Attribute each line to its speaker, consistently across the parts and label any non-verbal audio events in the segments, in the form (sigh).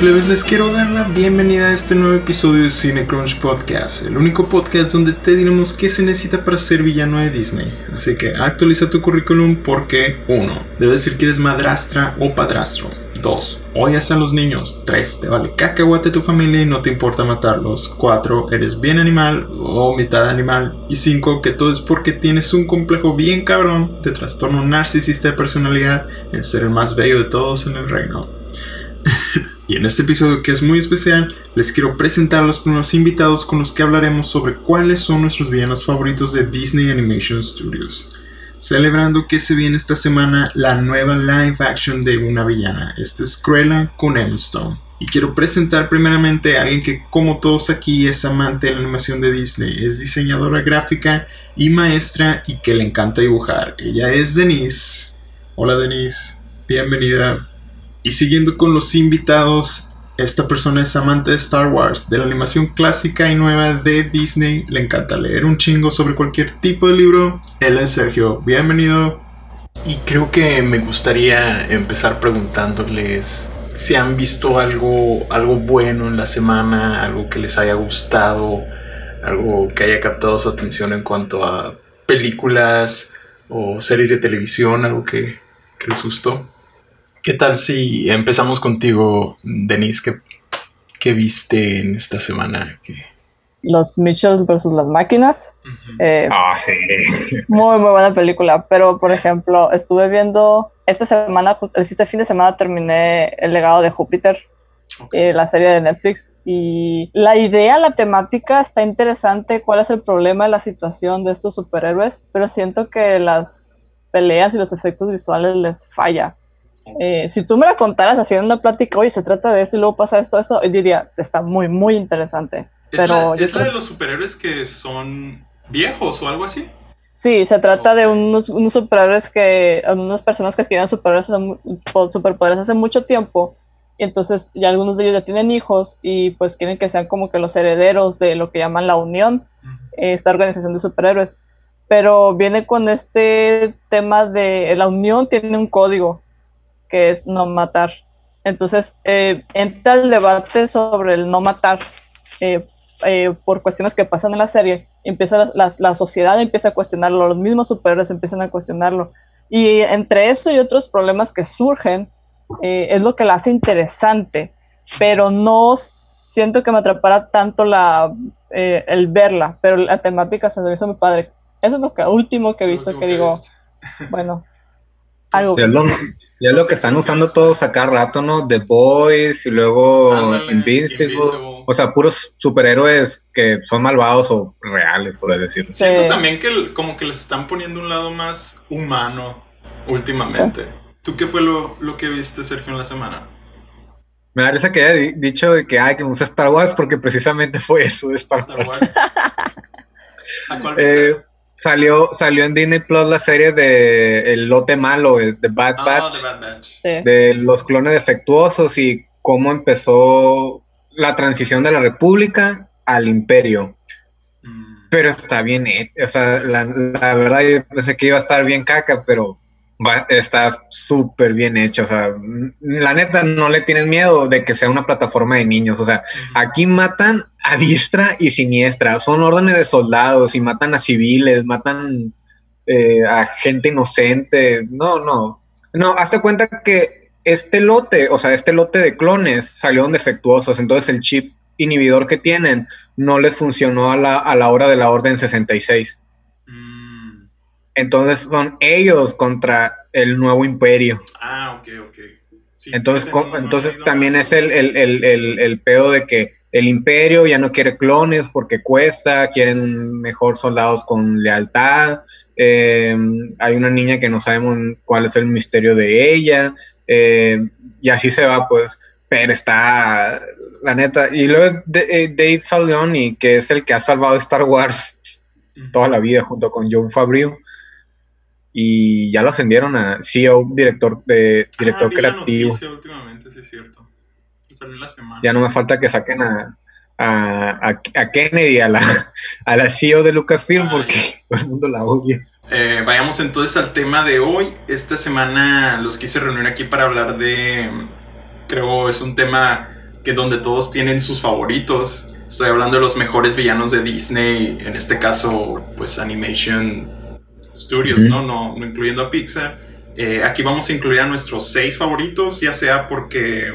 Speaker 1: Cineplebes, les quiero dar la bienvenida a este nuevo episodio de Cinecrunch Podcast, el único podcast donde te diremos qué se necesita para ser villano de Disney. Así que actualiza tu currículum porque 1. Debes decir que eres madrastra o padrastro. 2. Odias a los niños. 3. Te vale cacahuate tu familia y no te importa matarlos. 4. Eres bien animal o mitad animal. Y 5. Que todo es porque tienes un complejo bien cabrón de trastorno narcisista de personalidad en ser el más bello de todos en el reino. (laughs) y en este episodio que es muy especial, les quiero presentar a los primeros invitados con los que hablaremos sobre cuáles son nuestros villanos favoritos de Disney Animation Studios. Celebrando que se viene esta semana la nueva live action de una villana. Esta es Cruella con Emma Stone. Y quiero presentar primeramente a alguien que, como todos aquí, es amante de la animación de Disney, es diseñadora gráfica y maestra y que le encanta dibujar. Ella es Denise. Hola Denise, bienvenida. Y siguiendo con los invitados, esta persona es amante de Star Wars, de la animación clásica y nueva de Disney. Le encanta leer un chingo sobre cualquier tipo de libro. Él es Sergio. Bienvenido.
Speaker 2: Y creo que me gustaría empezar preguntándoles si han visto algo, algo bueno en la semana, algo que les haya gustado, algo que haya captado su atención en cuanto a películas o series de televisión, algo que, que les gustó. ¿Qué tal si empezamos contigo, Denise? ¿Qué, qué viste en esta semana?
Speaker 3: Los Mitchells versus las máquinas.
Speaker 4: Eh, ah, sí. (laughs)
Speaker 3: Muy, muy buena película. Pero, por ejemplo, estuve viendo esta semana, este fin de semana terminé El legado de Júpiter, eh, la serie de Netflix. Y la idea, la temática está interesante. ¿Cuál es el problema de la situación de estos superhéroes? Pero siento que las peleas y los efectos visuales les falla eh, si tú me la contaras haciendo una plática, oye, se trata de esto y luego pasa esto, esto, diría, está muy, muy interesante.
Speaker 1: ¿Es, Pero la, ¿es la de los superhéroes que son viejos o algo así?
Speaker 3: Sí, se trata de unos, unos, superhéroes que, unas personas que adquieren superpoderes hace mucho tiempo, y entonces ya algunos de ellos ya tienen hijos y pues quieren que sean como que los herederos de lo que llaman la Unión, esta organización de superhéroes. Pero viene con este tema de la Unión tiene un código que es no matar. Entonces, eh, entra el debate sobre el no matar eh, eh, por cuestiones que pasan en la serie. Empieza la, sociedad empieza a cuestionarlo, los mismos superhéroes empiezan a cuestionarlo. Y entre esto y otros problemas que surgen, es lo que la hace interesante, pero no siento que me atrapara tanto la, el verla, pero la temática se me hizo muy padre. Eso es lo que, último que he visto que, digo, bueno,
Speaker 4: algo. Ya lo, que están usando todos acá rato, ¿no? The Boys y luego Invincible. O sea, puros superhéroes que son malvados o reales, por decirlo.
Speaker 1: Siento también que como que les están poniendo un lado más humano últimamente. ¿Tú qué fue lo, que viste, Sergio, en la semana?
Speaker 4: Me parece que haya dicho que, hay que me gusta Star Wars porque precisamente fue eso de Star, Wars. (laughs) ¿A cuál viste? Eh, Salió, salió en Disney Plus la serie de El Lote Malo, de Bad ah, Batch, de los clones defectuosos y cómo empezó la transición de la República al Imperio. Mm. Pero está bien hecho, o sea, la, la, verdad yo pensé que iba a estar bien caca, pero está súper bien hecho. O sea, la neta no le tienen miedo de que sea una plataforma de niños. O sea, aquí matan a diestra y siniestra. Son órdenes de soldados y matan a civiles, matan eh, a gente inocente. No, no. No, hazte cuenta que este lote, o sea, este lote de clones salieron defectuosos. Entonces el chip inhibidor que tienen no les funcionó a la, a la hora de la orden 66. Entonces son ellos contra el nuevo imperio.
Speaker 1: Ah, ok, ok.
Speaker 4: entonces entonces también es el, el, el, el, pedo de que el imperio ya no quiere clones porque cuesta, quieren mejor soldados con lealtad. Eh, hay una niña que no sabemos cuál es el misterio de ella. Eh, y así se va, pues. Pero está, la neta. Y luego eh, Dave Filoni, que es el que ha salvado Star Wars toda la vida junto con John Favreau y ya lo ascendieron a CEO, director de director ah, creativo.
Speaker 1: últimamente, sí es cierto.
Speaker 4: Ya no me falta que saquen a, a, a, Kennedy, a la, a la CEO de Lucasfilm, porque todo el mundo la odia.
Speaker 1: Eh, vayamos entonces al tema de hoy. Esta semana los quise reunir aquí para hablar de, creo es un tema que donde todos tienen sus favoritos. Estoy hablando de los mejores villanos de Disney, en este caso, pues Animation Studios, ¿no? ¿no? No incluyendo a Pixar. Eh, aquí vamos a incluir a nuestros seis favoritos, ya sea porque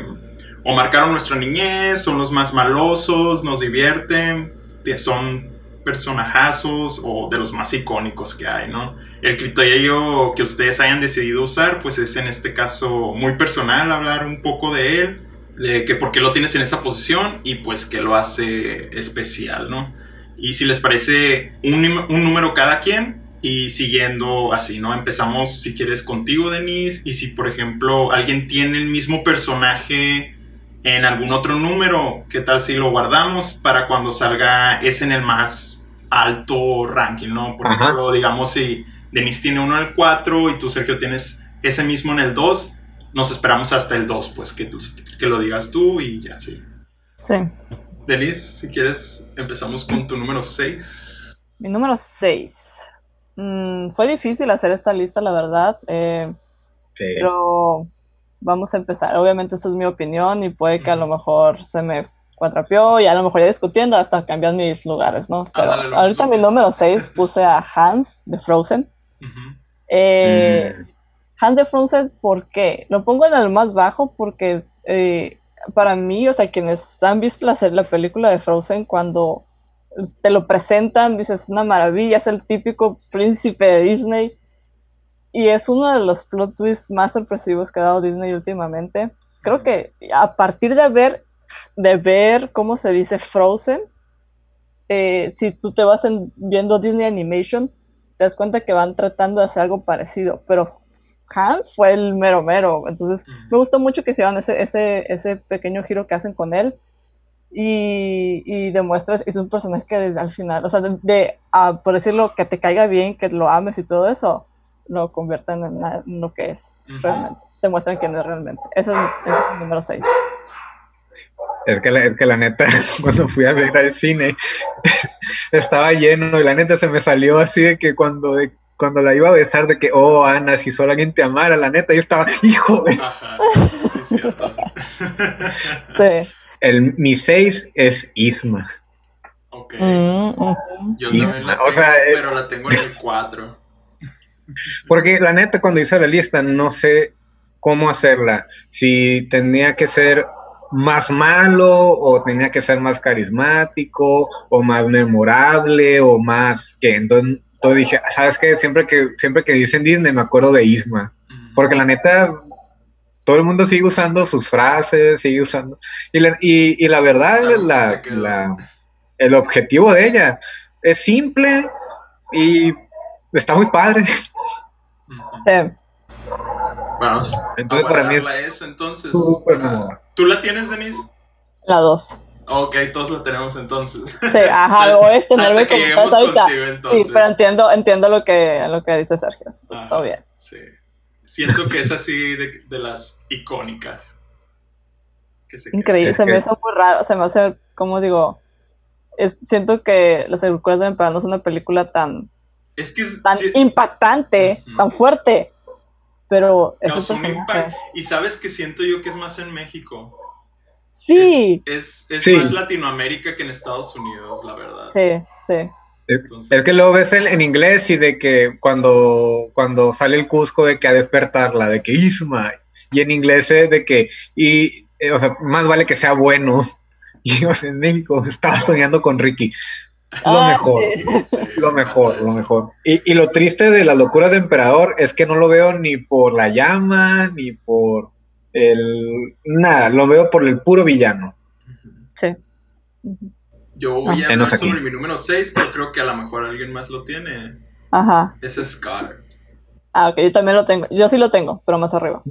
Speaker 1: o marcaron nuestra niñez, son los más malosos, nos divierten, son personajazos o de los más icónicos que hay, ¿no? El criterio que ustedes hayan decidido usar, pues es en este caso muy personal, hablar un poco de él, de que por qué lo tienes en esa posición y pues qué lo hace especial, ¿no? Y si les parece un, un número cada quien, y siguiendo así, ¿no? Empezamos, si quieres, contigo, Denise, y si, por ejemplo, alguien tiene el mismo personaje en algún otro número, ¿qué tal si lo guardamos para cuando salga ese en el más alto ranking, ¿no? Por ejemplo, digamos si Denise tiene uno en el 4 y tú, Sergio, tienes ese mismo en el 2, nos esperamos hasta el 2, pues que, tú, que lo digas tú y ya, sí.
Speaker 3: Sí.
Speaker 1: Denise, si quieres, empezamos con tu número 6.
Speaker 3: Mi número 6. Mm, fue difícil hacer esta lista, la verdad. Eh, sí. Pero vamos a empezar. Obviamente, esta es mi opinión y puede que a lo mejor se me cuatrapeó y a lo mejor ya discutiendo hasta cambian mis lugares, ¿no? Pero ahorita mi número 6 puse a Hans de Frozen. Eh, mm. Hans de Frozen, ¿por qué? Lo pongo en el más bajo porque eh, para mí, o sea, quienes han visto la, la película de Frozen, cuando te lo presentan, dices, es una maravilla, es el típico príncipe de Disney y es uno de los plot twists más sorpresivos que ha dado Disney últimamente. Creo que a partir de ver, de ver cómo se dice Frozen, eh, si tú te vas viendo Disney Animation, te das cuenta que van tratando de hacer algo parecido, pero Hans fue el mero mero, entonces me gustó mucho que se ese, ese, ese pequeño giro que hacen con él y, y demuestras, es un personaje que al final, o sea, de, por decirlo, que te caiga bien, que lo ames y todo eso, lo conviertan en, lo que es realmente. Se muestran quién es realmente. Ese es, el número 6.
Speaker 4: Es que, la, es que la neta, (laughs) cuando fui a ver al cine, (laughs) estaba lleno y la neta se me salió así de que cuando, cuando la iba a besar, de que, oh, Ana, si solo alguien te amara, la neta, yo estaba, hijo de... Ajá, sí, cierto. (laughs) sí. El, mi 6 es Isma.
Speaker 1: Ok. Mm, yo también la tengo, o sea, pero la tengo en el 4. (laughs)
Speaker 4: Porque la neta, cuando hice la lista, no sé cómo hacerla. Si tenía que ser más malo o tenía que ser más carismático o más memorable o más que entonces, dije, ¿sabes qué? Siempre que siempre que dicen Disney me acuerdo de Isma, porque la neta todo el mundo sigue usando sus frases, sigue usando y la, y, la verdad la, el objetivo de ella es simple y está muy padre.
Speaker 3: Sí.
Speaker 1: Vamos. Entonces, para mí es eso, entonces. ¿Tú la tienes, Denise?
Speaker 3: La 2.
Speaker 1: Ok, todos la tenemos entonces.
Speaker 3: Sí, ajá, (laughs) lo voy a extenderme como estás ahorita. sí, pero entiendo, entiendo lo que, lo que dice Sergio. está bien.
Speaker 1: Sí. Siento que es así de, de las icónicas.
Speaker 3: Increíble, se me hace muy raro, se me hace, como digo, es, siento que Los Recuerdos del Emperador no es una película tan
Speaker 1: es que
Speaker 3: tan impactante, tan fuerte. Pero es
Speaker 1: Y sabes que siento yo que es más en México.
Speaker 3: Sí.
Speaker 1: Es, más Latinoamérica que en Estados Unidos, la verdad.
Speaker 3: Sí, sí.
Speaker 4: Es que luego ves en, inglés y de que cuando, cuando sale el Cusco de que a despertarla, de que Isma, y en inglés es de que, y, eh, o sea, más vale que sea bueno. (laughs) Y en México estaba soñando con Ricky. Lo ah, mejor, lo mejor, lo mejor. Y, lo triste de la locura de Emperador es que no lo veo ni por la llama, ni por el... Nada, lo veo por el puro villano.
Speaker 3: Sí.
Speaker 1: Yo voy a hablar sobre mi número 6, pero creo que a lo mejor alguien más lo tiene.
Speaker 3: Ajá.
Speaker 1: Es Scar.
Speaker 3: Ah, ok, yo también lo tengo. Yo sí lo tengo, pero más arriba.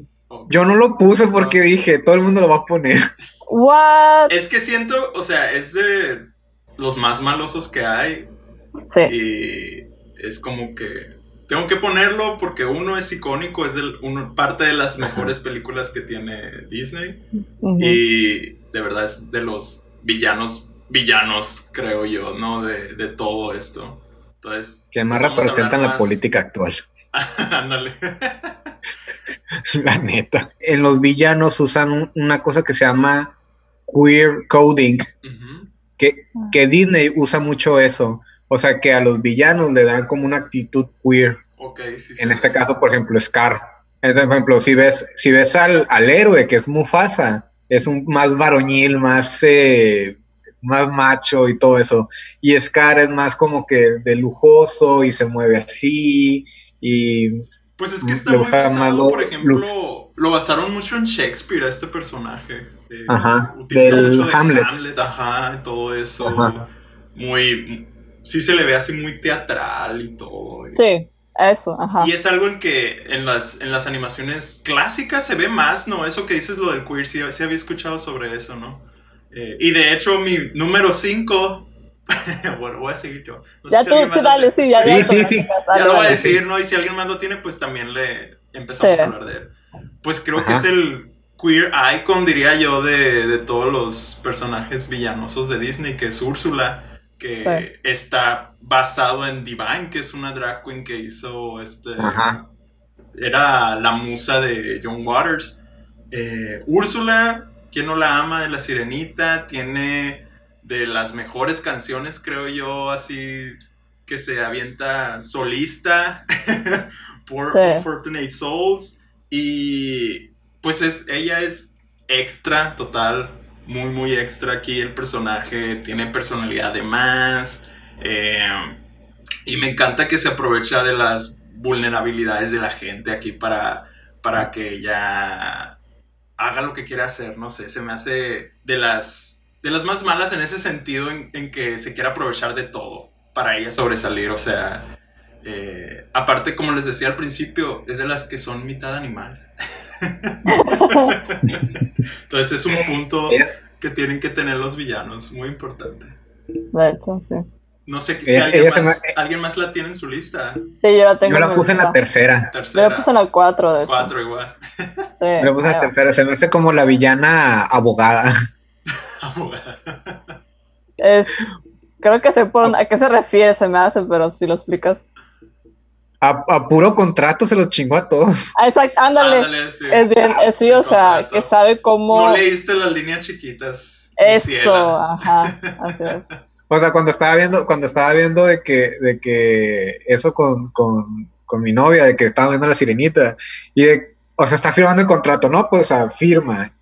Speaker 4: Yo no lo puse porque dije, todo el mundo lo va a poner.
Speaker 3: What?
Speaker 1: Es que siento, o sea, es de los más malosos que hay.
Speaker 3: Sí.
Speaker 1: Y es como que tengo que ponerlo porque uno es icónico, es el, uno, parte de las mejores películas que tiene Disney. Y de verdad es de los villanos, villanos, creo yo, ¿no? De, de todo esto. Entonces,
Speaker 4: que más representan la política actual. (laughs)
Speaker 1: Ándale. (laughs)
Speaker 4: la neta. En los villanos usan una cosa que se llama queer coding, que, que Disney usa mucho eso. O sea, que a los villanos le dan como una actitud queer. en este caso, por ejemplo, Scar. Por ejemplo, si ves, si ves al, al héroe, que es Mufasa, es un más varoñil, más, eh, más macho y todo eso. Y Scar es más como que de lujoso y se mueve así. Y
Speaker 1: pues es que está muy basado, por ejemplo, lo basaron mucho en Shakespeare a este personaje.
Speaker 4: Eh, ajá, del Hamlet.
Speaker 1: Ajá, todo eso. Muy, sí se le ve así muy teatral y todo.
Speaker 3: Sí, eso, ajá.
Speaker 1: Y es algo en que en las, en las animaciones clásicas se ve más, ¿no? Eso que dices lo del queer, sí, había escuchado sobre eso, ¿no? Eh, y de hecho mi número 5 (laughs) bueno, voy a seguir yo.
Speaker 3: ya tú, dale, sí, ya,
Speaker 4: ya, sí, sí,
Speaker 1: ya lo voy a decir, ¿no? Y si alguien más lo tiene, pues también le empezamos a hablar de él. Pues creo que es el queer icon, diría yo, de, de, todos los personajes villanosos de Disney, que es Úrsula, que está basado en Divine, que es una drag queen que hizo este... Era la musa de John Waters. Eh, Úrsula, quien no la ama, de la sirenita, tiene de las mejores canciones, creo yo, así que se avienta solista (laughs) por Fortunate Souls. Y pues es, ella es extra, total, muy, muy extra aquí. El personaje tiene personalidad de más. Eh, y me encanta que se aprovecha de las vulnerabilidades de la gente aquí para, para que ella haga lo que quiera hacer. No sé, se me hace de las de las más malas en ese sentido, en, que se quiere aprovechar de todo para ella sobresalir. O sea, eh, aparte, como les decía al principio, es de las que son mitad animal. (laughs) Entonces es un punto que tienen que tener los villanos, muy importante.
Speaker 3: De hecho, sí.
Speaker 1: No sé si alguien, más, la tiene en su lista.
Speaker 3: Sí, yo la tengo.
Speaker 4: Yo la puse en la tercera.
Speaker 3: Yo la puse en la cuatro, de hecho.
Speaker 1: Cuatro igual.
Speaker 3: Sí, yo
Speaker 4: la puse en la tercera. Se me hace como la villana abogada. (laughs)
Speaker 3: es, creo que sé por a qué se refiere, se me hace, pero si lo explicas.
Speaker 4: A, puro contrato se lo chingó a todos.
Speaker 3: Ah, exacto, ándale. Es bien, es, sí, o sea, que sabe cómo.
Speaker 1: No leíste las líneas chiquitas.
Speaker 3: Eso, ajá, así es. (laughs)
Speaker 4: O sea, cuando estaba viendo, cuando estaba viendo de que, de que eso con, con, con mi novia, de que estaba viendo la sirenita, y de, o sea, está firmando el contrato, ¿no? Pues, o firma.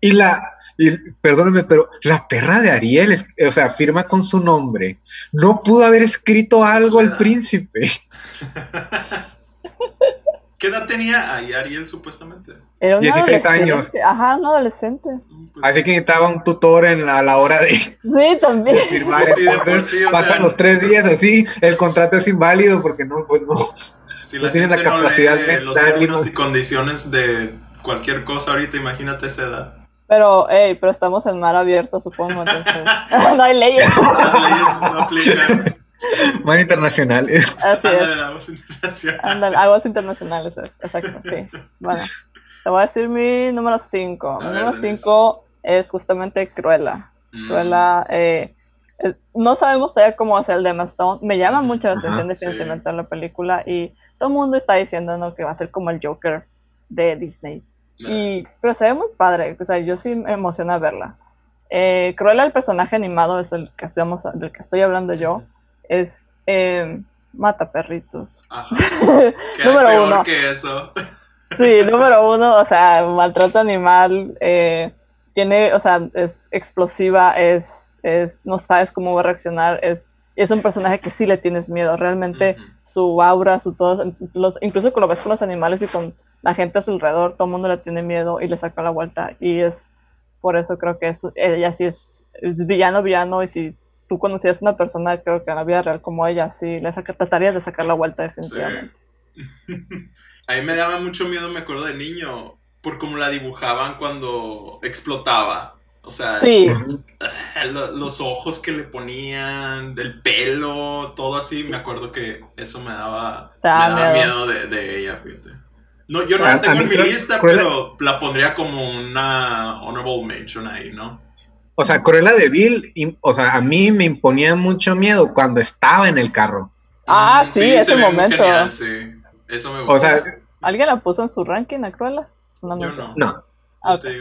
Speaker 4: Y la, y, perdóneme, pero la perra de Ariel, o sea, firma con su nombre. No pudo haber escrito algo al príncipe. (laughs)
Speaker 1: ¿Qué edad tenía ahí Ariel supuestamente?
Speaker 3: Era 16 años. Ajá, un adolescente.
Speaker 4: Pues Así que necesitaba un tutor en la, a la hora de,
Speaker 3: sí, también.
Speaker 4: firmar. pasan los tres días así, el contrato es inválido porque no, pues no,
Speaker 1: si la tiene la capacidad de los términos y condiciones de cualquier cosa ahorita, imagínate esa edad.
Speaker 3: Pero, hey, pero estamos en mar abierto, supongo, entonces. (laughs) (laughs) no hay leyes. Las leyes no
Speaker 4: aplican. (laughs) (laughs) Mar internacionales. (laughs)
Speaker 3: Así es. aguas internacionales. aguas internacionales, exacto, sí. Bueno, te voy a decir mi número 5. Mi número 5 es justamente Cruella. Mm. Cruella, eh, no sabemos todavía cómo hacer el de Emma Stone. Me llama mucho la atención definitivamente la película y todo el mundo está diciendo ¿no? que va a ser como el Joker de Disney. Y, pero se ve muy padre, o sea, yo sí me emociona verla. Eh, Cruella, el personaje animado, es el que estamos, del que estoy hablando yo, es eh, mata perritos. (laughs)
Speaker 1: número uno. que eso. (laughs)
Speaker 3: sí, número uno, o sea, maltrato animal, eh, tiene, o sea, es explosiva, es, es, no sabes cómo va a reaccionar, es, es un personaje que sí le tienes miedo, realmente su aura, su todo, los, incluso cuando lo ves con los animales y con la gente a su alrededor, todo el mundo le tiene miedo y le saca la vuelta. Y es por eso creo que es, ella sí es, villano, villano. Y si tú conocías a una persona, creo que en la vida real como ella, sí le saca, tratarías de sacar la vuelta definitivamente. (laughs)
Speaker 1: A mí me daba mucho miedo, me acuerdo de niño, por cómo la dibujaban cuando explotaba. O sea, los ojos que le ponían, el pelo, todo así, me acuerdo que eso me daba, miedo, de, de, ella, fíjate. No, yo no la tengo en mi lista, pero la pondría como una honorable mention ahí, ¿no?
Speaker 4: O sea, Cruella de Bill, o sea, a mí me imponía mucho miedo cuando estaba en el carro.
Speaker 3: Ah, sí, ese momento.
Speaker 1: sí, eso me gusta. O
Speaker 3: sea, ¿alguien la puso en su ranking a Cruella?
Speaker 1: No,
Speaker 4: no. no.
Speaker 1: Ah, okay.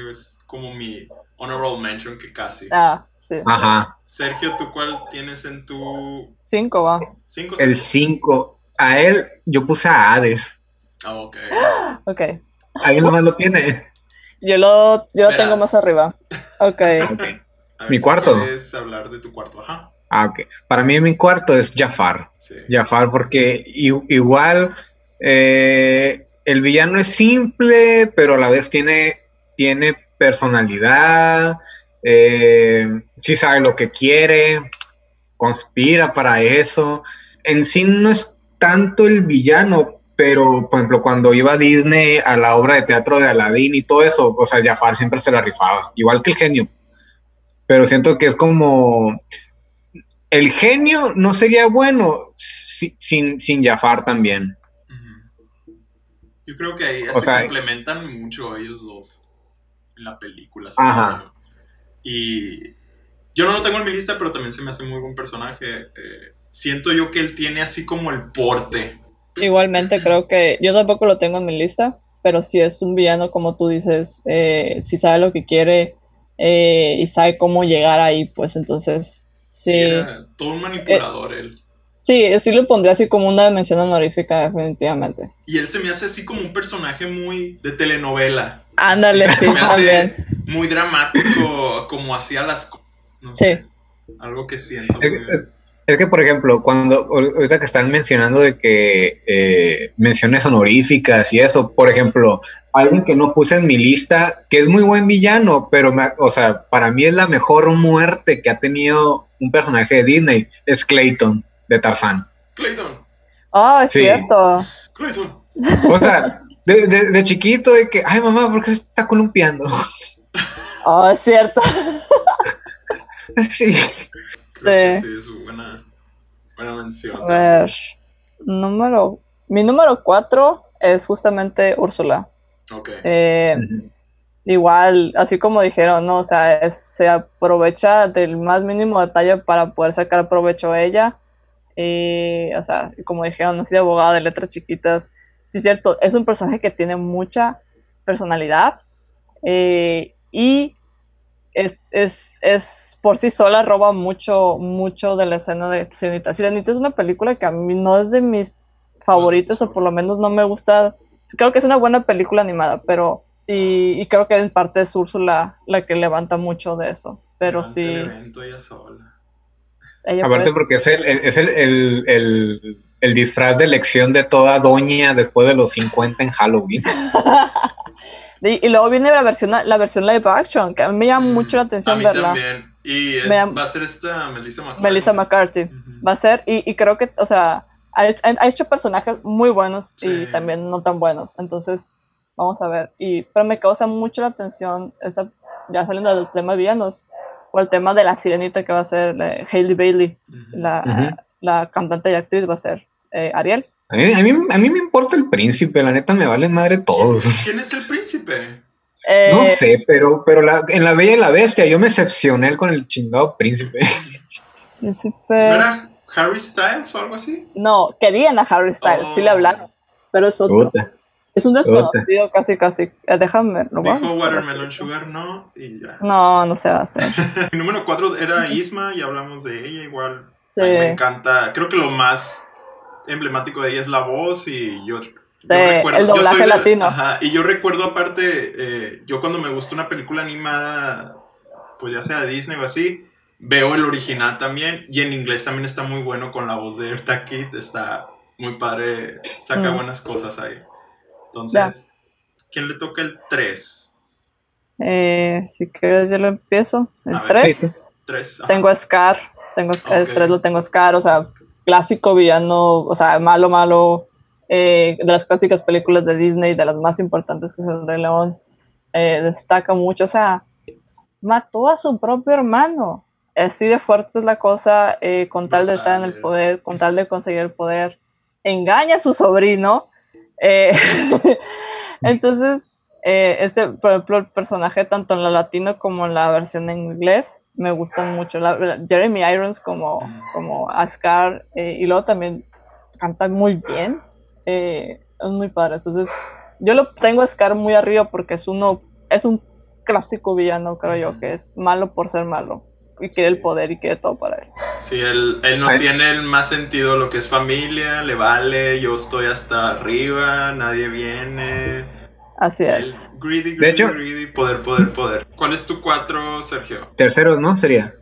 Speaker 1: como mi honorable mention que casi.
Speaker 3: Ah, sí.
Speaker 4: Ajá.
Speaker 1: Sergio, ¿tú cuál tienes en tu
Speaker 3: Cinco, va.
Speaker 1: cinco?
Speaker 4: El 5. A él yo puse a Hades.
Speaker 1: Ah, ok. (gasps)
Speaker 3: Ok.
Speaker 4: ¿Alguien más lo tiene?
Speaker 3: Yo lo, yo lo tengo más arriba. Ok.
Speaker 4: Ok.
Speaker 1: A ver
Speaker 4: ¿Mi
Speaker 1: si
Speaker 4: cuarto?
Speaker 1: ¿Quieres hablar de tu cuarto? Ajá.
Speaker 4: Ah, ok. Para mí mi cuarto es Jafar.
Speaker 1: Sí.
Speaker 4: Jafar, porque igual eh, el villano es simple, pero a la vez tiene, tiene personalidad, eh, sí sabe lo que quiere, conspira para eso. En sí no es tanto el villano, pero por ejemplo cuando iba a Disney a la obra de teatro de Aladdin y todo eso, o sea, Jafar siempre se la rifaba, igual que el genio. Pero siento que es como el genio no sería bueno si- sin, sin Jafar también.
Speaker 1: Yo creo que ahí se
Speaker 4: sea-
Speaker 1: complementan mucho ellos dos en la película.
Speaker 4: Ajá.
Speaker 1: Y yo no lo tengo en mi lista, pero también se me hace muy buen personaje. Eh, siento yo que él tiene así como el porte.
Speaker 3: Igualmente creo que yo tampoco lo tengo en mi lista, pero si es un villano como tú dices, eh, si sabe lo que quiere eh, y sabe cómo llegar ahí, pues entonces
Speaker 1: Sí,
Speaker 3: sí,
Speaker 1: era todo un manipulador él.
Speaker 3: sí, sí lo pondría así como una mención honorífica definitivamente.
Speaker 1: Y él se me hace así como un personaje muy de telenovela.
Speaker 3: Ándale, sí, también.
Speaker 1: muy dramático, como hacía las cosas. No sé, algo que siento. Muy-
Speaker 4: es- es que, por ejemplo, cuando ahorita que están mencionando de que eh, menciones honoríficas y eso, por ejemplo, alguien que no puse en mi lista, que es muy buen villano, pero, me- o sea, para mí es la mejor muerte que ha tenido un personaje de Disney, es Clayton, de Tarzán.
Speaker 1: Clayton,
Speaker 3: Ah, es
Speaker 4: Sí.
Speaker 3: cierto.
Speaker 1: Clayton.
Speaker 4: O sea, de, de- de chiquito, de que, ay mamá, ¿por qué se está columpiando?
Speaker 3: Ah, es cierto. (laughs)
Speaker 4: sí.
Speaker 1: Creo
Speaker 3: Sí.
Speaker 1: que sí, es buena, buena mención.
Speaker 3: A ver, número, mi número cuatro es justamente Úrsula.
Speaker 1: Ok.
Speaker 3: Eh, Igual, así como dijeron, ¿no? O sea, es- se aprovecha del más mínimo detalle para poder sacar provecho a ella. Y, o sea, como dijeron, así de abogada de letras chiquitas. Sí, es cierto, es un personaje que tiene mucha personalidad eh, y es, es, es por sí sola roba mucho, mucho de la escena de Sirenita. Sirenita es una película que a mí no es de mis favoritas o por lo menos no me gusta. Creo que es una buena película animada, pero y, y creo que en parte es Úrsula la que levanta mucho de eso. Pero sí,
Speaker 1: el evento ella sola.
Speaker 3: ella
Speaker 4: Aparte
Speaker 3: puede-
Speaker 4: porque es el, el- es el, el- el- el disfraz de elección de toda doña después de los 50 en Halloween. (laughs)
Speaker 3: y, y luego viene la versión, la versión live action, que a mí me llama
Speaker 1: Mm,
Speaker 3: mucho la
Speaker 1: A
Speaker 3: atención
Speaker 1: mí
Speaker 3: verla.
Speaker 1: también. Y es- va a ser esta Melissa McCarthy.
Speaker 3: Melissa McCarthy.
Speaker 1: Ujú.
Speaker 3: Va a ser, y, y creo que, o sea, ha hecho, ha hecho personajes muy buenos y
Speaker 1: Sí.
Speaker 3: también no tan buenos. Entonces, vamos a ver. Y, pero me causa mucho la atención, esa, ya saliendo del tema de villanos, o el tema de la sirenita que va a ser eh, Hailey Bailey,
Speaker 1: Ujú.
Speaker 3: la,
Speaker 4: Ujú.
Speaker 3: la cantante y actriz va a ser eh, Ariel.
Speaker 4: A mí, a, mí, a mí me importa el príncipe, la neta me vale madre todos.
Speaker 1: ¿Quién es el príncipe?
Speaker 3: Eh,
Speaker 4: No sé, pero, pero la- en La Bella y la Bestia yo me excepcioné con el chingado príncipe. (laughs)
Speaker 3: príncipe-
Speaker 1: ¿No era Harry Styles o algo así?
Speaker 3: No, querían a Harry Styles, sí le
Speaker 1: Oh.
Speaker 3: hablaron, pero es otro.
Speaker 4: Puta.
Speaker 3: Es un desconocido casi, casi. Eh, déjame verlo.
Speaker 1: Dijo
Speaker 3: vamos a ver.
Speaker 1: Watermelon Sugar no y ya.
Speaker 3: No, no se va a hacer. (laughs)
Speaker 1: Mi número 4 era Isma y hablamos de ella igual.
Speaker 3: Sí.
Speaker 1: A mí me encanta. Creo que lo más emblemático de ella es la voz y yo, yo
Speaker 3: el doblaje
Speaker 1: soy de-
Speaker 3: latino.
Speaker 1: Ajá, y yo recuerdo aparte, eh, yo cuando me gusta una película animada, pues ya sea de Disney o así, veo el original también y en inglés también está muy bueno con la voz de Erta Kid, está muy padre, saca
Speaker 3: Mm.
Speaker 1: buenas cosas ahí. Entonces, ¿quién le toca el 3?
Speaker 3: Eh, si quieres, yo lo empiezo. El
Speaker 1: A ver.
Speaker 3: 3.
Speaker 1: 3.
Speaker 3: Tengo a Scar. Tengo, Scar. El 3 lo tengo a Scar. O sea, clásico villano. O sea, malo, malo. eh, de las clásicas películas de Disney, de las más importantes que es El Rey León. eh, destaca mucho. O sea, mató a su propio hermano. Así de fuerte es la cosa. eh, con tal de estar en el poder, con tal de conseguir el poder. Engaña a su sobrino. (laughs) entonces, este, por ejemplo, el personaje tanto en la latino como en la versión en inglés me gustan mucho. La- Jeremy Irons como,
Speaker 1: Mm.
Speaker 3: como Ascar eh, y luego también canta muy bien. eh, es muy padre. Entonces, yo lo tengo a Scar muy arriba porque es uno, es un clásico villano, creo yo, que es malo por ser malo. Y quiere el poder y quiere todo para él.
Speaker 1: Sí, él, él no tiene el más sentido lo que es familia, le vale, yo estoy hasta arriba, nadie viene.
Speaker 3: Así es.
Speaker 1: Greedy, greedy, de greedy, poder, poder, poder. ¿Cuál es tu cuatro, Sergio?
Speaker 4: Tercero, ¿no? Sería.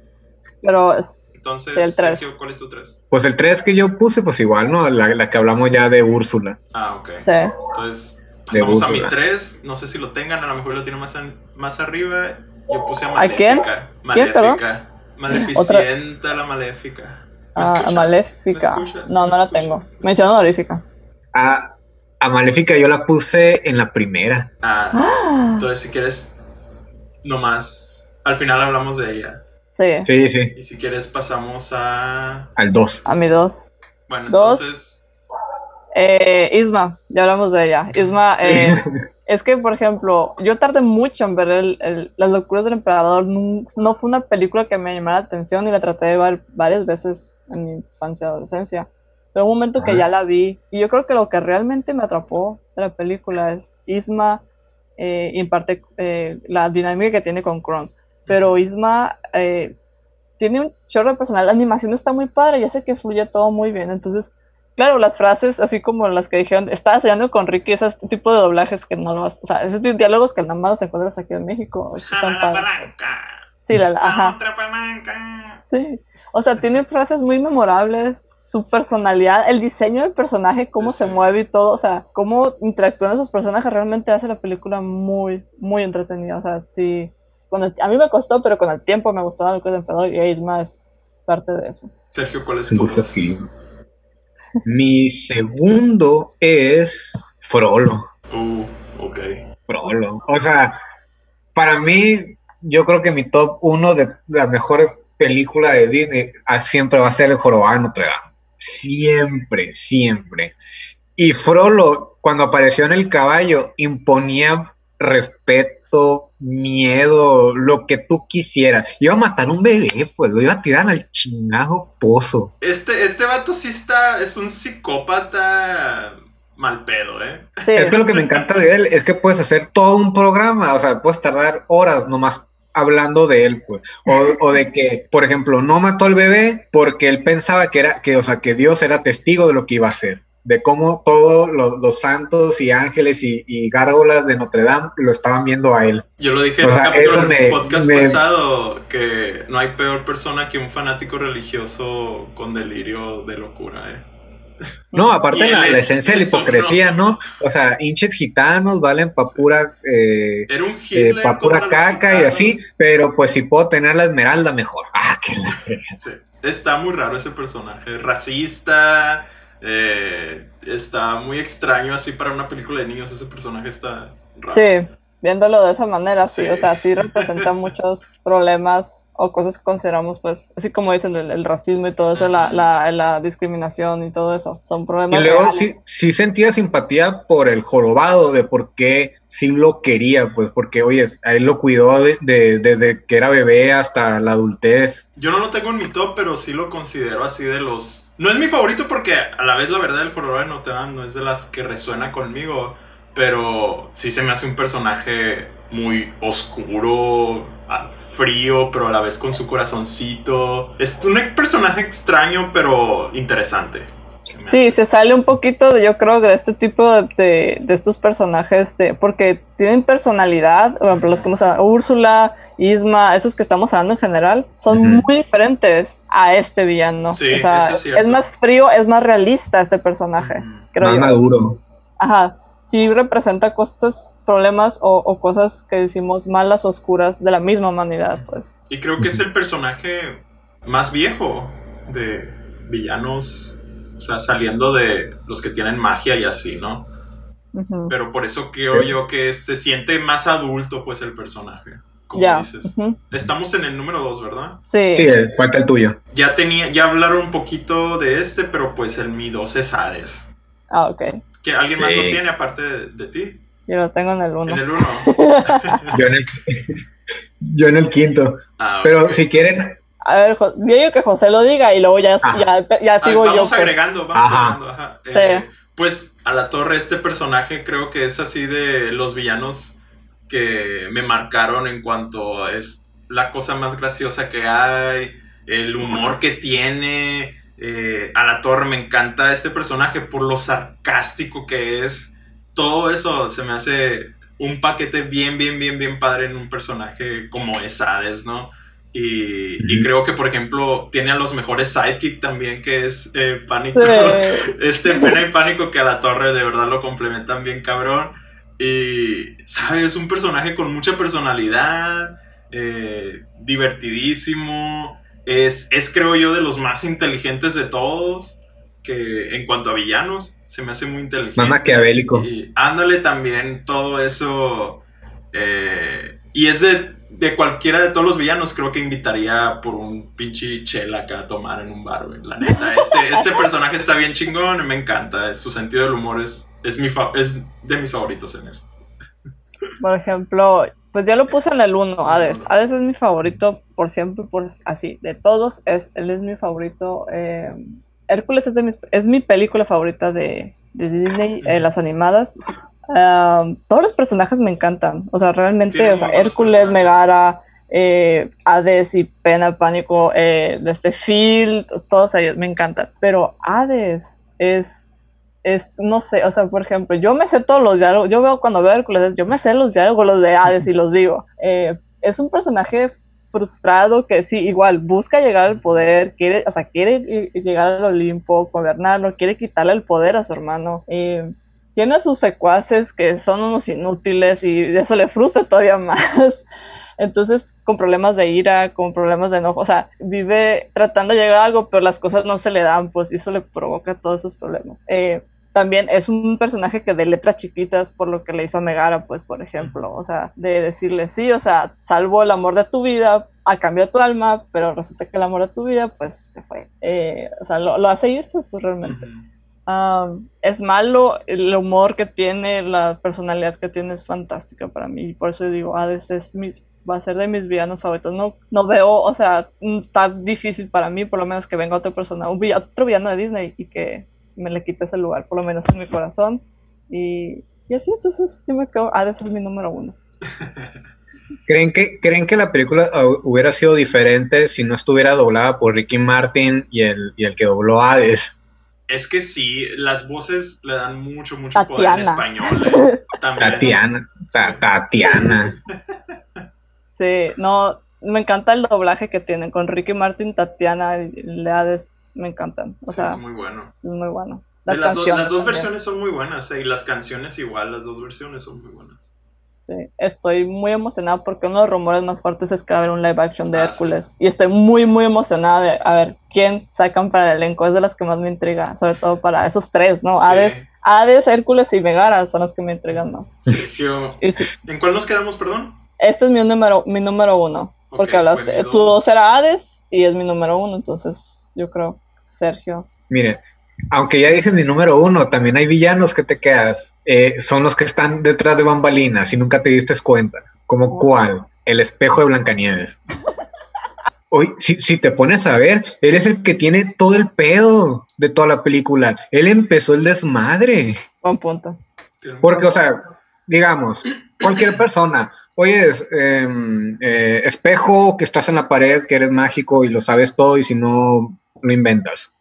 Speaker 3: Pero es
Speaker 1: Entonces, el Sergio, ¿cuál es tu tres?
Speaker 4: Pues el tres que yo puse, pues igual, ¿no? La, la que hablamos ya de Úrsula.
Speaker 1: Ah, ok.
Speaker 3: Sí.
Speaker 1: Entonces, pasamos a mi tres. No sé si lo tengan, a lo mejor lo tiene más, más arriba. Yo puse a Maléfica.
Speaker 3: ¿A quién?
Speaker 1: Maléfica. Maleficienta, la Maléfica.
Speaker 3: Ah, Maléfica. No, no la tengo. Mención honorífica.
Speaker 4: Ah, a Maléfica yo la puse en la primera.
Speaker 1: Ah, ah, entonces si quieres, nomás, al final hablamos de ella.
Speaker 3: Sí.
Speaker 4: Sí, sí.
Speaker 1: Y si quieres pasamos a...
Speaker 4: Al 2.
Speaker 3: A mi 2.
Speaker 1: Bueno, dos. entonces...
Speaker 3: Eh, Isma, ya hablamos de ella. Isma, eh, (laughs) es que, por ejemplo, yo tardé mucho en ver el, Las locuras del emperador. No, fue una película que me llamara la atención y la traté de ver varias veces en mi infancia y adolescencia. Pero un momento que ya la vi, y yo creo que lo que realmente me atrapó de la película es Isma, eh, y en parte eh, la dinámica que tiene con Kron. Pero Isma eh, tiene un chorro de personal, la animación está muy padre, ya sé que fluye todo muy bien, entonces, claro, las frases, así como las que dijeron, estaba enseñando con Ricky, ese tipo de doblajes que no lo vas, o sea, de diálogos que nada más encuentras aquí en México, son padres. Sí, la, ajá. Sí, o sea, tiene frases muy memorables, su personalidad, el diseño del personaje, cómo se mueve y todo, o sea, cómo interactúan esos personajes, realmente hace la película muy, muy entretenida. O sea, sí, a mí me costó, pero con el tiempo me gustó el de Emperador y es más parte de eso.
Speaker 1: Sergio, ¿cuál es tu
Speaker 4: Mi segundo es Frollo.
Speaker 1: Uh, ok.
Speaker 4: Frollo. O sea, para mí, yo creo que mi top uno de las mejores películas de Disney ah, siempre va a ser el Jorobado de Notre Dame. Siempre, siempre. Y Frollo, cuando apareció en el caballo, imponía respeto, miedo, lo que tú quisieras. Iba a matar un bebé, pues lo iba a tirar al chingado pozo.
Speaker 1: Este, este vato sí está, es un psicópata mal pedo, ¿eh?
Speaker 4: Es que lo que me encanta de él es que puedes hacer todo un programa, o sea, puedes tardar horas nomás hablando de él, pues, o, de que, por ejemplo, no mató al bebé porque él pensaba que era, que, o sea, que Dios era testigo de lo que iba a hacer, de cómo todos los, santos y ángeles y, gárgolas de Notre Dame lo estaban viendo a él.
Speaker 1: Yo lo dije en el podcast pasado, que no hay peor persona que un fanático religioso con delirio de locura, eh.
Speaker 4: No, aparte la, la, esencia de la hipocresía, ¿no? O sea, hinches gitanos valen pa' pura, eh,
Speaker 1: eh
Speaker 4: pa pura caca y así, pero pues si puedo tener la esmeralda, mejor. (laughs) Ah, qué la
Speaker 1: sí. Está muy raro ese personaje, racista, eh, está muy extraño así para una película de niños, ese personaje está raro.
Speaker 3: Sí, viéndolo de esa manera, sí, o sea, sí representa muchos problemas o cosas que consideramos, pues, así como dicen, el, racismo y todo eso, la, la, discriminación y todo eso, son problemas.
Speaker 4: Y luego sí, sí, sentía simpatía por el jorobado, de por qué sí lo quería, pues, porque, oye, a él lo cuidó desde de, que era bebé hasta la adultez.
Speaker 1: Yo no lo tengo en mi top, pero sí lo considero así de los... No es mi favorito porque a la vez la verdad el jorobado no te no es de las que resuena conmigo pero sí se me hace un personaje muy oscuro, frío, pero a la vez con su corazoncito. Es un personaje extraño, pero interesante.
Speaker 3: Sí, se sale un poquito, de, yo creo, de este tipo de, de, estos personajes, de, porque tienen personalidad, por ejemplo, los que hemos hablado, Úrsula, Isma, esos que estamos hablando en general, son muy diferentes a este villano.
Speaker 1: Sí, o sea,
Speaker 3: es, más frío, es más realista este personaje.
Speaker 4: más maduro.
Speaker 3: Ajá sí representa cosas, problemas o, cosas que decimos malas, oscuras, de la misma manera, pues.
Speaker 1: Y creo que es el personaje más viejo de villanos, o sea, saliendo de los que tienen magia y así, ¿no? Pero por eso creo yo que se siente más adulto, pues, el personaje. Como dices. Estamos en el número 2, ¿verdad?
Speaker 3: Sí.
Speaker 4: Sí, falta el tuyo.
Speaker 1: Ya tenía, ya hablaron un poquito de este, pero pues el mi 2 es Hades.
Speaker 3: Ah, ok.
Speaker 1: ¿Que alguien más lo tiene aparte de, ti?
Speaker 3: Yo lo tengo en el 1.
Speaker 1: En el (laughs) 1.
Speaker 4: yo, en el, (laughs) yo en el quinto. Ah, Pero si quieren.
Speaker 3: A ver, yo digo que José lo diga y luego ya, ya, ya, sigo yo.
Speaker 1: Vamos pues. agregando, vamos agregando. Ajá. Eh, pues a la torre, este personaje creo que es así de los villanos que me marcaron en cuanto es la cosa más graciosa que hay, el humor que tiene. Eh, a la torre me encanta este personaje por lo sarcástico que es. Todo eso se me hace un paquete bien, bien, bien, bien padre en un personaje como es Hades, ¿no? Y, creo que, por ejemplo, tiene a los mejores sidekick también, que es eh, Pánico. (laughs) Este Pena y Pánico que a la torre de verdad lo complementan bien cabrón. Y, ¿sabes? Es un personaje con mucha personalidad, eh, divertidísimo. Es, es, creo yo, de los más inteligentes de todos. Que en cuanto a villanos, se me hace muy inteligente.
Speaker 4: Más maquiavélico.
Speaker 1: Y ándale también todo eso. Eh, y es de de cualquiera de todos los villanos, creo que invitaría por un pinche chela acá a tomar en un bar, La neta, este, (laughs) este personaje está bien chingón, me encanta. Su sentido del humor es, es, mi es de mis favoritos en eso.
Speaker 3: Por ejemplo, pues yo lo puse en el 1, Hades. Hades es mi favorito por siempre, por así, de todos, es, él es mi favorito. Eh, Hércules es, de es mi película favorita de, de Disney, eh, las animadas todos los personajes me encantan. O sea, realmente, o sea, Hércules, Megara, eh, Hades y Pena, Pánico, eh, este Phil, todos ellos me encantan. Pero Hades es, es, no sé, o sea, por ejemplo, yo me sé todos los diálogos, yo veo cuando veo Hércules, yo me sé los diálogos los de Hades y los digo. Eh, es un personaje frustrado que sí, igual busca llegar al poder, quiere, o sea, quiere llegar al Olimpo, gobernarlo, quiere quitarle el poder a su hermano. Tiene sus secuaces que son unos inútiles y eso le frustra todavía (laughs) más. Entonces, con problemas de ira, con problemas de enojo, o sea, vive tratando de llegar a algo, pero las cosas no se le dan, pues, y eso le provoca todos esos problemas. Eh, también es un personaje que de letras chiquitas, por lo que le hizo a Megara, pues, por ejemplo, o sea, de decirle, sí, o sea, salvo el amor de tu vida, a cambio tu alma, pero resulta que el amor de tu vida, pues, se fue. Eh, o sea, lo, hace irse, pues, realmente es malo, el humor que tiene, la personalidad que tiene es fantástica para mí. Y por eso digo, Hades es mis, va a ser de mis villanos favoritos. No, no veo, o sea, tan difícil para mí, por lo menos que venga otra persona, un otro villano de Disney y que me le quite ese lugar, por lo menos en mi corazón. Y, y así, entonces yo me quedo, Hades es mi número uno. (laughs)
Speaker 4: ¿Creen que, ¿Creen que la película hubiera sido diferente si no estuviera doblada por Ricky Martin y el, y el que dobló Hades?
Speaker 1: Es que sí, las voces le dan mucho, mucho poder en español. Eh. (laughs)
Speaker 4: Tatiana. Tatiana.
Speaker 3: sí, no, me encanta el doblaje que tienen con Ricky Martin, Tatiana y Leades, me encantan. O sea,
Speaker 1: es muy bueno.
Speaker 3: Es muy bueno.
Speaker 1: Las, las, dos versiones son muy buenas, eh, y las canciones igual, las dos versiones son muy buenas.
Speaker 3: Sí, estoy muy emocionada porque uno de los rumores más fuertes es que va a haber un live action de ah, Hércules. Y estoy muy, muy emocionada de a ver quién sacan para el elenco. Es de las que más me intriga, sobre todo para esos tres, ¿no? Hades, Hades, Hércules y Megara son los que me intrigan más.
Speaker 1: ¿En cuál nos quedamos, perdón?
Speaker 3: Este es mi número, mi número uno. porque hablaste, tu dos era Hades y es mi número uno, entonces yo creo, Sergio.
Speaker 4: Mire, aunque ya dije mi número uno, también hay villanos que te quedas. Eh, son los que están detrás de bambalinas y nunca te diste cuenta. ¿Como cuál? El espejo de Blancanieves. Hoy, si, te pones a ver, él es el que tiene todo el pedo de toda la película. Él empezó el desmadre.
Speaker 3: Un punto.
Speaker 4: Porque, o sea, digamos, cualquier persona, oye, em, eh, espejo que estás en la pared, que eres mágico y lo sabes todo y si no, lo inventas.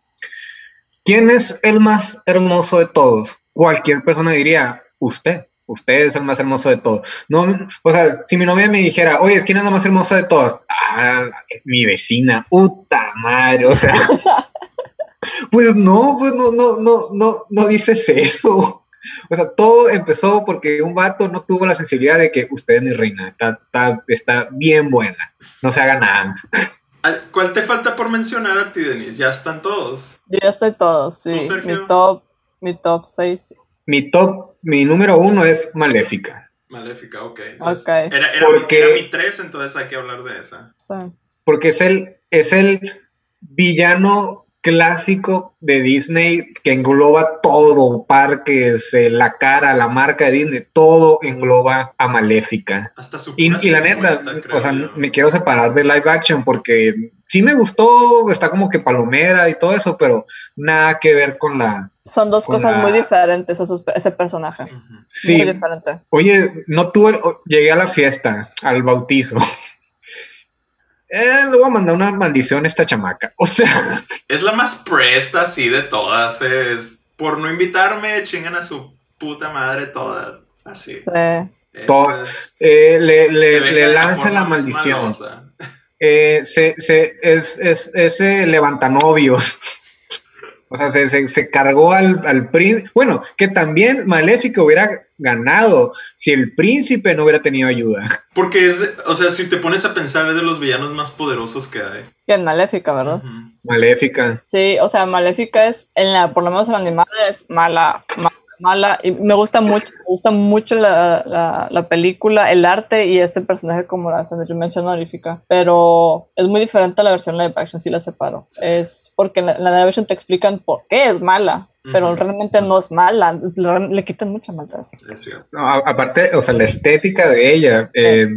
Speaker 4: ¿Quién es el más hermoso de todos? Cualquier persona diría, usted. Usted es el más hermoso de todos. No, o sea, si mi novia me dijera, oye, ¿quién es la más hermosa de todos? Ah, mi vecina, puta madre, o sea. (laughs) pues no, pues no, no, no, no, no dices eso. O sea, todo empezó porque un vato no tuvo la sensibilidad de que usted es mi reina, está, está, está bien buena, no se haga nada.
Speaker 1: ¿Cuál te falta por mencionar a ti, Denis? ¿Ya están todos?
Speaker 3: Ya estoy todos, sí. mi top, mi top 6.
Speaker 4: Mi top, mi número uno es Maléfica.
Speaker 1: Maléfica, ok.
Speaker 3: okay.
Speaker 1: Era, era, Porque, mi, mi, tres, entonces hay que hablar de esa.
Speaker 3: Sí.
Speaker 4: Porque es el, es el villano clásico de Disney que engloba todo, parques, eh, la cara, la marca de Disney, todo engloba a Maléfica.
Speaker 1: Hasta su
Speaker 4: y, y la neta, o sea, me quiero separar de live action porque sí me gustó, está como que palomera y todo eso, pero nada que ver con la...
Speaker 3: Son dos cosas muy diferentes ese personaje.
Speaker 4: Sí. Muy diferente. Oye, no tuve, llegué a la fiesta, al bautizo. (laughs) Eh, le voy a mandar una maldición a esta chamaca. O sea. (laughs)
Speaker 1: Es la más presta, así, de todas. Es, por no invitarme, chingan a su puta madre todas. Así. Sí.
Speaker 4: Eh, le, le, le lanza la maldición. Eh, se, se, es, es, ese levantanovios. O sea, se, se, cargó al, al príncipe. Bueno, que también Maléfica hubiera ganado si el príncipe no hubiera tenido ayuda.
Speaker 1: Porque es, o sea, si te pones a pensar, es de los villanos más poderosos que hay.
Speaker 3: Que es Maléfica, ¿verdad?
Speaker 4: Maléfica.
Speaker 3: Sí, o sea, Maléfica es, en la, por lo menos en animal, es mala, mala mala. Y me gusta mucho, me gusta mucho la, la, película, el arte y este personaje como la dimensión honorífica. Pero es muy diferente a la versión live action, si la separo. Es porque en la, live action te explican por qué es mala. Pero realmente no es mala, le, quitan mucha maldad.
Speaker 4: aparte, o sea, la estética de ella, eh,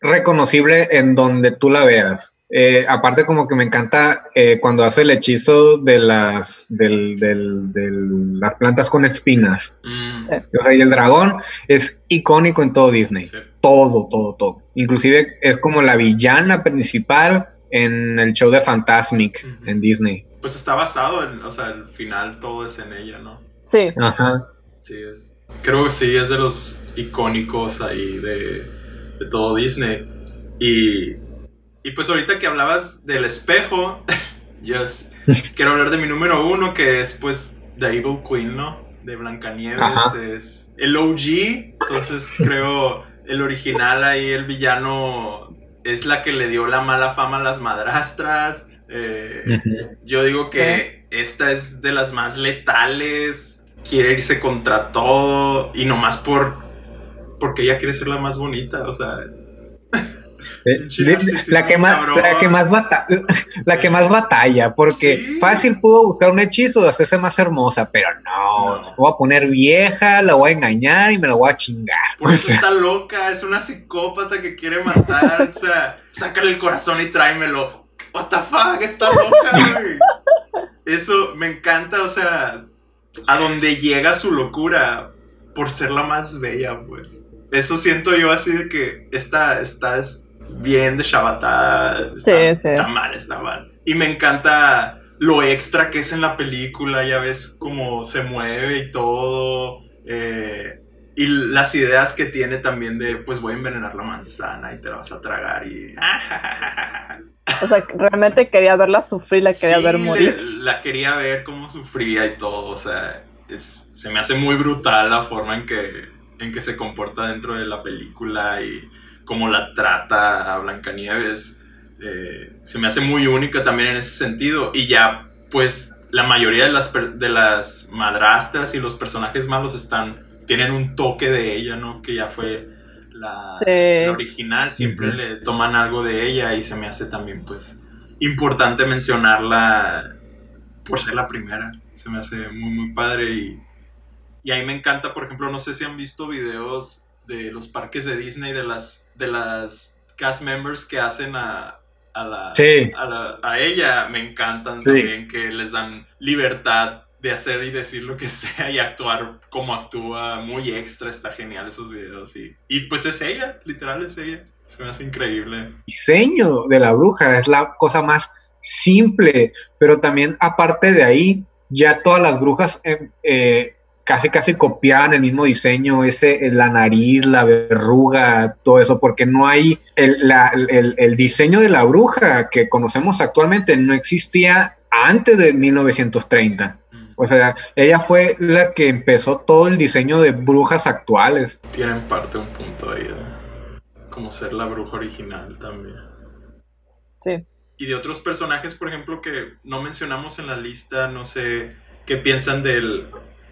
Speaker 4: reconocible en donde tú la veas. Eh, aparte como que me encanta eh, cuando hace el hechizo de las del, del, las plantas con espinas. Mm. O sea, y el dragón es icónico en todo Disney. Todo, todo, todo. Inclusive es como la villana principal en el show de Fantasmic en Disney.
Speaker 1: Pues está basado en, o sea, el final todo es en ella, ¿no?
Speaker 3: Sí.
Speaker 4: Ajá.
Speaker 1: Sí, es. Creo que sí, es de los icónicos ahí de, de todo Disney. Y y pues ahorita que hablabas del espejo, (laughs) yo quiero hablar de mi número uno, que es pues The Evil Queen, ¿no? De Blancanieves. Es el OG, entonces (laughs) creo el original ahí, el villano, es la que le dio la mala fama a las madrastras. Eh, yo digo que esta es de las más letales, quiere irse contra todo y nomás por porque ella quiere ser la más bonita, o sea,
Speaker 4: la, que más, la, que más la que más batalla, porque fácil pudo buscar un hechizo de hacerse más hermosa, pero no, voy a poner vieja, la voy a engañar y me la voy a chingar.
Speaker 1: Por eso (laughs) está loca, es una psicópata que quiere matar, o sea, sácale el corazón y tráemelo. What the fuck, está loca, (laughs) Eso me encanta, o sea, a donde llega su locura por ser la más bella, pues. Eso siento yo así de que esta, esta es bien de Shabbatada. Está, mal, está mal. Y me encanta lo extra que es en la película, ya ves cómo se mueve y todo. Eh, y las ideas que tiene también de, pues voy a envenenar la manzana y te la vas a tragar y... (laughs)
Speaker 3: O sea, realmente quería verla sufrir, la quería ver morir.
Speaker 1: la quería ver cómo sufría y todo, o sea, se me hace muy brutal la forma en que, en que se comporta dentro de la película y cómo la trata a Blancanieves. Eh, se me hace muy única también en ese sentido. Y ya, pues, la mayoría de las, de las madrastras y los personajes malos están, tienen un toque de ella, ¿no? Que ya fue la, original, siempre le toman algo de ella y se me hace también, pues, importante mencionarla por ser la primera. Se me hace muy, muy padre y, y ahí me encanta, por ejemplo, no sé si han visto videos de los parques de Disney de las de las cast members que hacen a, a la, a, ella me encantan también que les dan libertad de hacer y decir lo que (laughs) sea y actuar como actúa muy extra está genial esos videos y, y pues es ella literal es ella se me hace increíble.
Speaker 4: El diseño de la bruja es la cosa más simple pero también aparte de ahí ya todas las brujas eh, eh casi casi copiaban el mismo diseño, ese, la nariz, la verruga, todo eso, porque no hay el, diseño de la bruja que conocemos actualmente no existía antes de 1930. O sea, ella fue la que empezó todo el diseño de brujas actuales.
Speaker 1: Tienen parte un punto ahí, como ser la bruja original también.
Speaker 3: Sí.
Speaker 1: Y de otros personajes, por ejemplo, que no mencionamos en la lista, no sé qué piensan del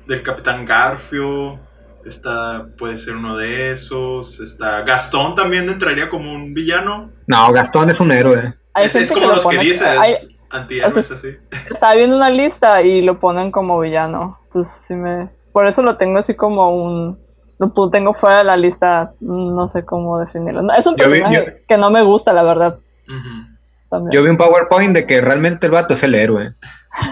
Speaker 1: del Capitán Garfio. Está, puede ser uno de esos. Está Gastón también entraría como un villano.
Speaker 4: No, Gastón es un héroe.
Speaker 1: es, como los que dices. Antihéroes así.
Speaker 3: Estaba viendo una lista y lo ponen como villano. Entonces sí me. Por eso lo tengo así como un. Lo tengo fuera de la lista. No sé cómo definirlo. Es un personaje que no me gusta, la verdad.
Speaker 4: Yo vi un PowerPoint de que realmente el vato es el héroe.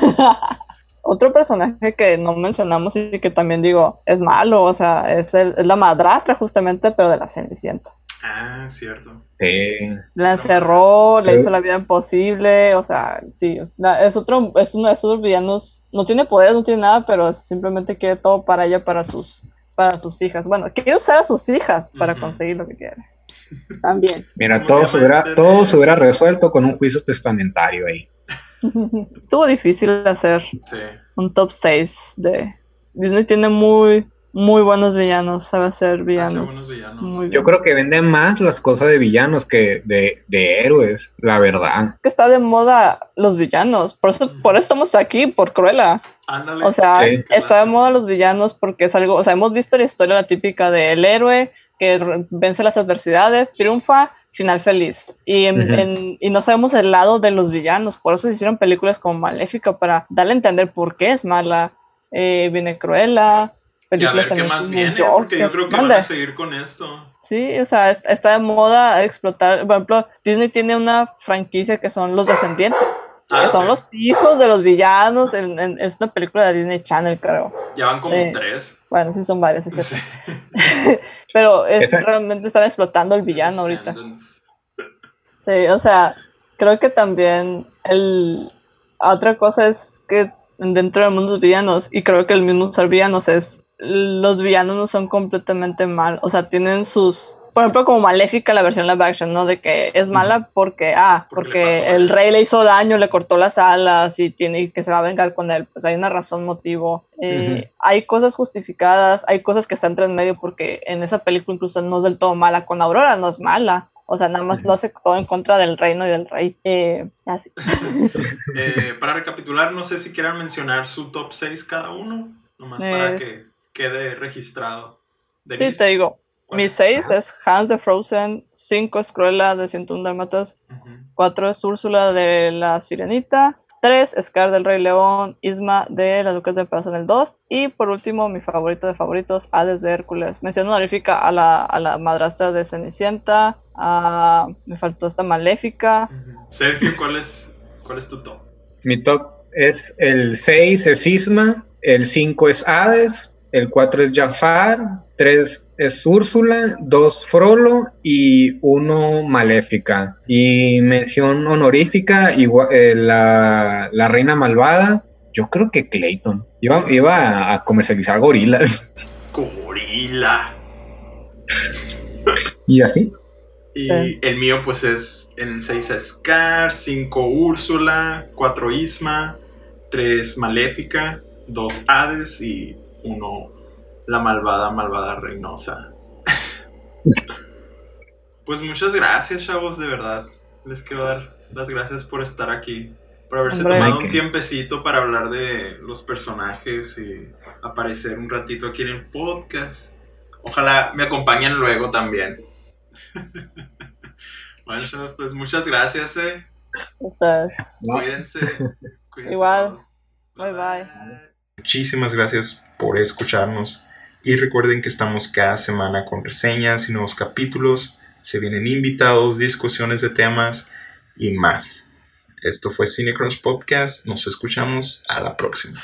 Speaker 4: (laughs)
Speaker 3: Otro personaje que no mencionamos y que también digo es malo, o sea, es, el, es la madrastra justamente, pero de la Cenicienta.
Speaker 1: Ah, cierto.
Speaker 4: Sí.
Speaker 3: La encerró, le hizo la vida imposible, o sea, sí, es otro, es uno de esos villanos, no tiene poder, no tiene nada, pero simplemente quiere todo para ella, para sus, para sus hijas. Bueno, quiere usar a sus hijas para conseguir lo que quiere. También.
Speaker 4: Mira, todo se, hubiera, este todo se hubiera resuelto con un juicio testamentario ahí. (laughs)
Speaker 3: Estuvo difícil hacer un top 6 de... Disney tiene muy, muy buenos villanos, sabe hacer villanos.
Speaker 4: Yo creo que venden más las cosas de villanos que de, héroes, la verdad.
Speaker 3: Que está de moda los villanos, por eso, por eso estamos aquí, por Cruella. O sea, está de moda los villanos porque es algo, o sea, hemos visto la historia la típica del héroe que vence las adversidades, triunfa final feliz. Y, y no sabemos el lado de los villanos, por eso se hicieron películas como Maléfica, para darle a entender por qué es mala. Eh, viene Cruella.
Speaker 1: Y a ver qué más viene, porque yo creo que van a seguir con esto.
Speaker 3: Sí, o sea, está de moda explotar. Por ejemplo, Disney tiene una franquicia que son los descendientes. Ah, que son los hijos de los villanos. es una película de Disney Channel, creo.
Speaker 1: Ya van como eh, tres.
Speaker 3: Bueno, sí, son varios. (laughs) Pero es, realmente están explotando el villano ahorita. Sí, o sea, creo que también el otra cosa es que dentro del mundo de villanos, y creo que el mismo usar villanos es los villanos no son completamente mal, o sea, tienen sus, por ejemplo, como Maléfica, la versión live action, ¿no? De que es mala porque, ah, porque, el rey le hizo daño, le cortó las alas y tiene que se va a vengar con él, pues hay una razón, motivo. Eh, hay cosas justificadas, hay cosas que están entre medio porque en esa película incluso no es del todo mala, con Aurora no es mala. O sea, nada más lo hace todo en contra del reino y del rey. Eh, así. (laughs)
Speaker 1: Eh, para recapitular, no sé si quieran mencionar su top 6 cada uno, nomás para que quede registrado.
Speaker 3: Sí, te digo. Mi 6 es Hans de Frozen, 5 es Cruella de 101 Dalmatas, 4 es Úrsula de la Sirenita, 3 Scar del Rey León, Isma de La Duques de Paz en el 2 y por último mi favorito de favoritos, Hades de Hércules. Mención honorífica a la, a la madrastra de Cenicienta, a, me faltó esta Maléfica.
Speaker 1: Sergio, ¿cuál es, ¿cuál es tu top?
Speaker 4: Mi top es el 6 es Isma, el 5 es Hades, el 4 es Jafar, 3 es Úrsula, 2 Frollo y 1 Maléfica. Y mención honorífica, eh, la, reina malvada, yo creo que Clayton. Iba, iba a comercializar gorilas. (laughs)
Speaker 1: Gorila. (laughs)
Speaker 4: y así.
Speaker 1: Y el mío pues es en 6 Scar, 5 Úrsula, 4 Isma, 3 Maléfica, 2 Hades y uno, la malvada, malvada reinosa. pues muchas gracias, chavos, de verdad. Les quiero dar las gracias por estar aquí, por haberse tomado un tiempecito para hablar de los personajes y aparecer un ratito aquí en el podcast. Ojalá me acompañen luego también. (laughs) bueno, pues muchas gracias, eh. Cuídense.
Speaker 3: Igual. bye. bye.
Speaker 5: Muchísimas gracias por escucharnos y recuerden que estamos cada semana con reseñas y nuevos capítulos, se vienen invitados, discusiones de temas y más. Esto fue Cinecrunch Podcast, nos escuchamos a la próxima.